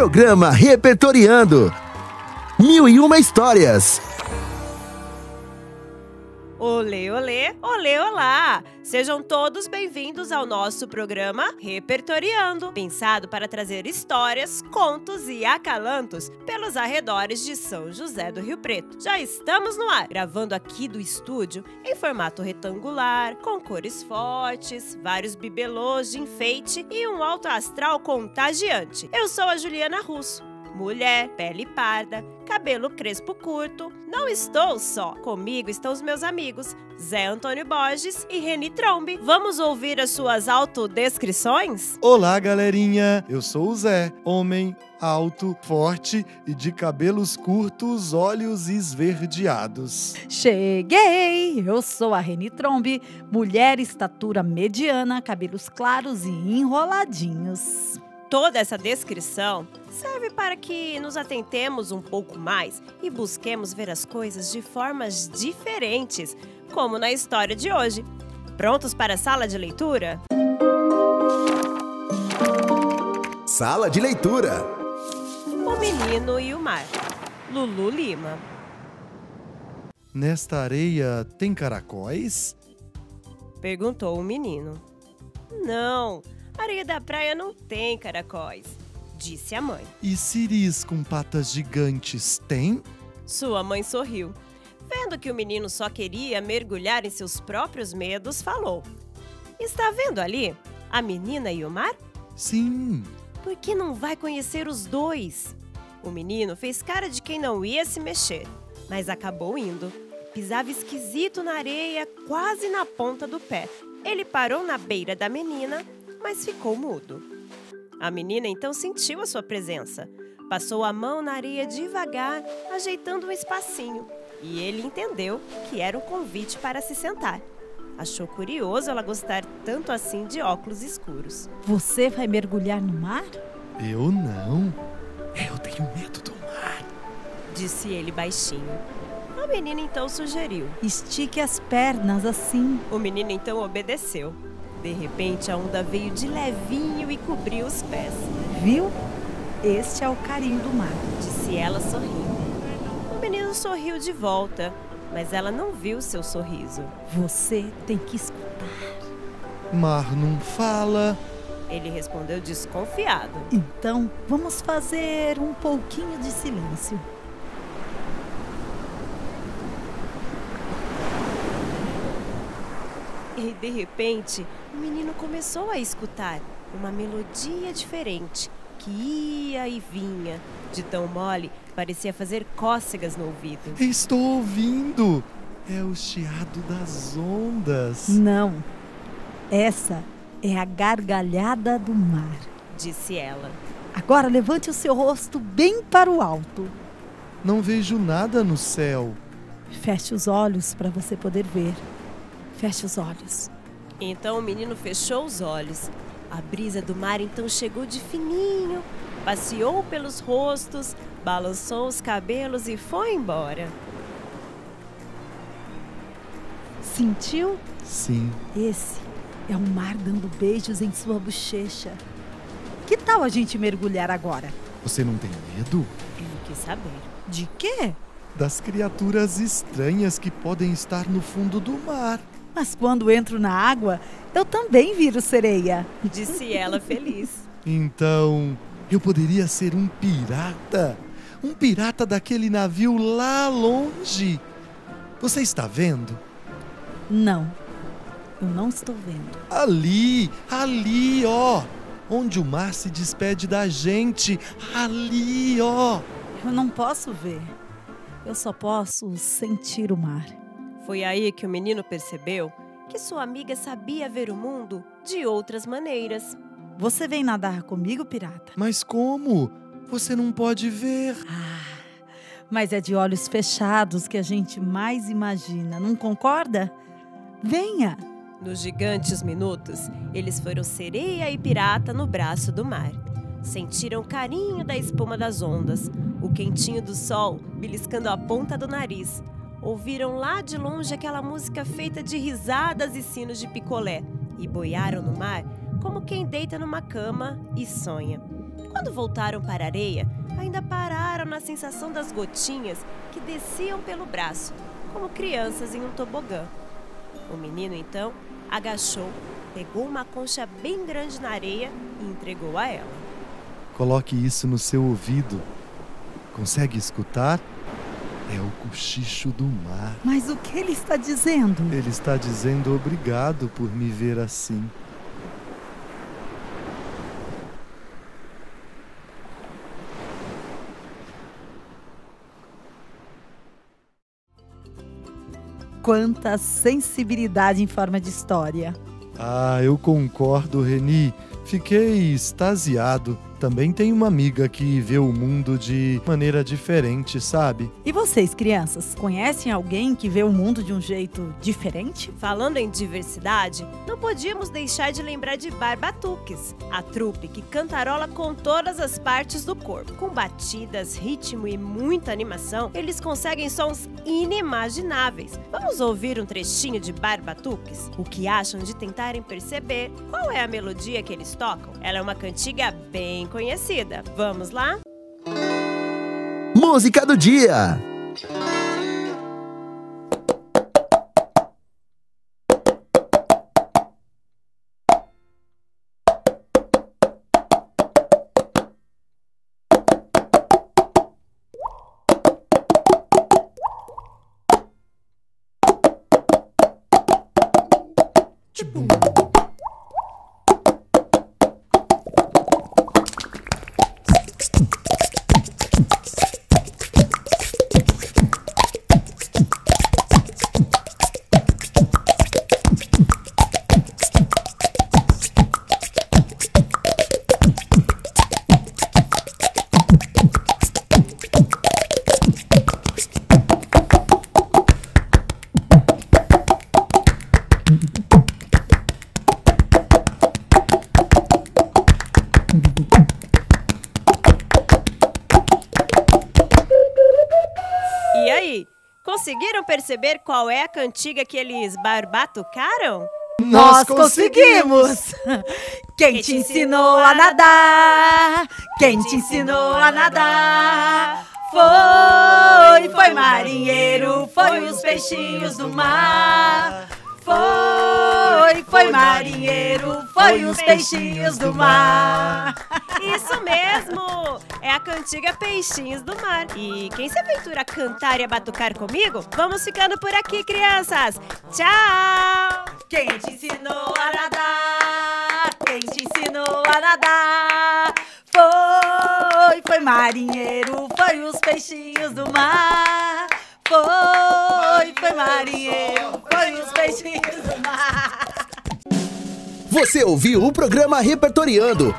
Programa Repertoriando. Mil e uma histórias. Olê, olê, olê, olá! Sejam todos bem-vindos ao nosso programa Repertoriando, pensado para trazer histórias, contos e acalantos pelos arredores de São José do Rio Preto. Já estamos no ar, gravando aqui do estúdio em formato retangular, com cores fortes, vários bibelôs de enfeite e um alto astral contagiante. Eu sou a Juliana Russo mulher, pele parda, cabelo crespo curto. Não estou só. Comigo estão os meus amigos Zé Antônio Borges e Reni Trombe. Vamos ouvir as suas autodescrições? Olá, galerinha! Eu sou o Zé, homem alto, forte e de cabelos curtos, olhos esverdeados. Cheguei! Eu sou a Reni Trombe, mulher estatura mediana, cabelos claros e enroladinhos. Toda essa descrição serve para que nos atentemos um pouco mais e busquemos ver as coisas de formas diferentes, como na história de hoje. Prontos para a sala de leitura? Sala de leitura. O menino e o mar. Lulu Lima. Nesta areia tem caracóis? Perguntou o menino. Não, areia da praia não tem caracóis, disse a mãe. E ciris com patas gigantes tem? Sua mãe sorriu. Vendo que o menino só queria mergulhar em seus próprios medos, falou: Está vendo ali a menina e o mar? Sim. Por que não vai conhecer os dois? O menino fez cara de quem não ia se mexer, mas acabou indo. Pisava esquisito na areia, quase na ponta do pé. Ele parou na beira da menina mas ficou mudo. A menina então sentiu a sua presença. Passou a mão na areia devagar, ajeitando um espacinho, e ele entendeu que era um convite para se sentar. Achou curioso ela gostar tanto assim de óculos escuros. Você vai mergulhar no mar? Eu não. Eu tenho medo do mar, disse ele baixinho. A menina então sugeriu: Estique as pernas assim. O menino então obedeceu. De repente, a onda veio de levinho e cobriu os pés. Viu? Este é o carinho do mar, disse ela sorrindo. O menino sorriu de volta, mas ela não viu seu sorriso. Você tem que escutar. Mar não fala. Ele respondeu desconfiado. Então, vamos fazer um pouquinho de silêncio. E de repente, o menino começou a escutar uma melodia diferente que ia e vinha. De tão mole, parecia fazer cócegas no ouvido. Estou ouvindo! É o chiado das ondas. Não. Essa é a gargalhada do mar, disse ela. Agora levante o seu rosto bem para o alto. Não vejo nada no céu. Feche os olhos para você poder ver. Feche os olhos. Então o menino fechou os olhos. A brisa do mar então chegou de fininho, passeou pelos rostos, balançou os cabelos e foi embora. Sentiu? Sim. Esse é o mar dando beijos em sua bochecha. Que tal a gente mergulhar agora? Você não tem medo? Ele quis saber. De quê? Das criaturas estranhas que podem estar no fundo do mar. Mas quando entro na água, eu também viro sereia. Disse ela feliz. Então, eu poderia ser um pirata? Um pirata daquele navio lá longe. Você está vendo? Não, eu não estou vendo. Ali, ali, ó. Onde o mar se despede da gente. Ali, ó. Eu não posso ver. Eu só posso sentir o mar. Foi aí que o menino percebeu que sua amiga sabia ver o mundo de outras maneiras. Você vem nadar comigo, pirata? Mas como? Você não pode ver. Ah, mas é de olhos fechados que a gente mais imagina, não concorda? Venha! Nos gigantes minutos, eles foram sereia e pirata no braço do mar. Sentiram o carinho da espuma das ondas, o quentinho do sol beliscando a ponta do nariz, ouviram lá de longe aquela música feita de risadas e sinos de picolé e boiaram no mar como quem deita numa cama e sonha. Quando voltaram para a areia, ainda pararam na sensação das gotinhas que desciam pelo braço, como crianças em um tobogã. O menino então agachou, pegou uma concha bem grande na areia e entregou a ela. Coloque isso no seu ouvido. Consegue escutar? É o cochicho do mar. Mas o que ele está dizendo? Ele está dizendo obrigado por me ver assim. Quanta sensibilidade em forma de história. Ah, eu concordo, Reni. Fiquei extasiado. Também tenho uma amiga que vê o mundo de maneira diferente, sabe? E vocês, crianças, conhecem alguém que vê o mundo de um jeito diferente? Falando em diversidade, não podíamos deixar de lembrar de Barbatuques, a trupe que cantarola com todas as partes do corpo. Com batidas, ritmo e muita animação, eles conseguem sons inimagináveis. Vamos ouvir um trechinho de Barbatuques? O que acham de tentarem perceber qual é a melodia que eles tocam? Ela é uma cantiga bem conhecida. Vamos lá? Música do dia. E perceber qual é a cantiga que eles barbatucaram? Nós conseguimos! Quem te ensinou a nadar? Quem te ensinou a nadar? Foi, foi marinheiro, foi os peixinhos do mar. Foi, foi marinheiro, foi os peixinhos do mar. Isso mesmo! É a cantiga Peixinhos do Mar. E quem se aventura a cantar e a batucar comigo? Vamos ficando por aqui, crianças! Tchau! Quem te ensinou a nadar? Quem te ensinou a nadar? Foi, foi marinheiro, foi os peixinhos do mar. Foi, foi marinheiro, foi os peixinhos do mar. Você ouviu o programa Repertoriando.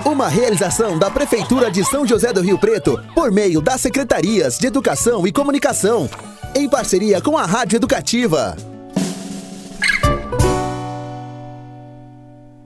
Uma realização da Prefeitura de São José do Rio Preto por meio das Secretarias de Educação e Comunicação, em parceria com a Rádio Educativa.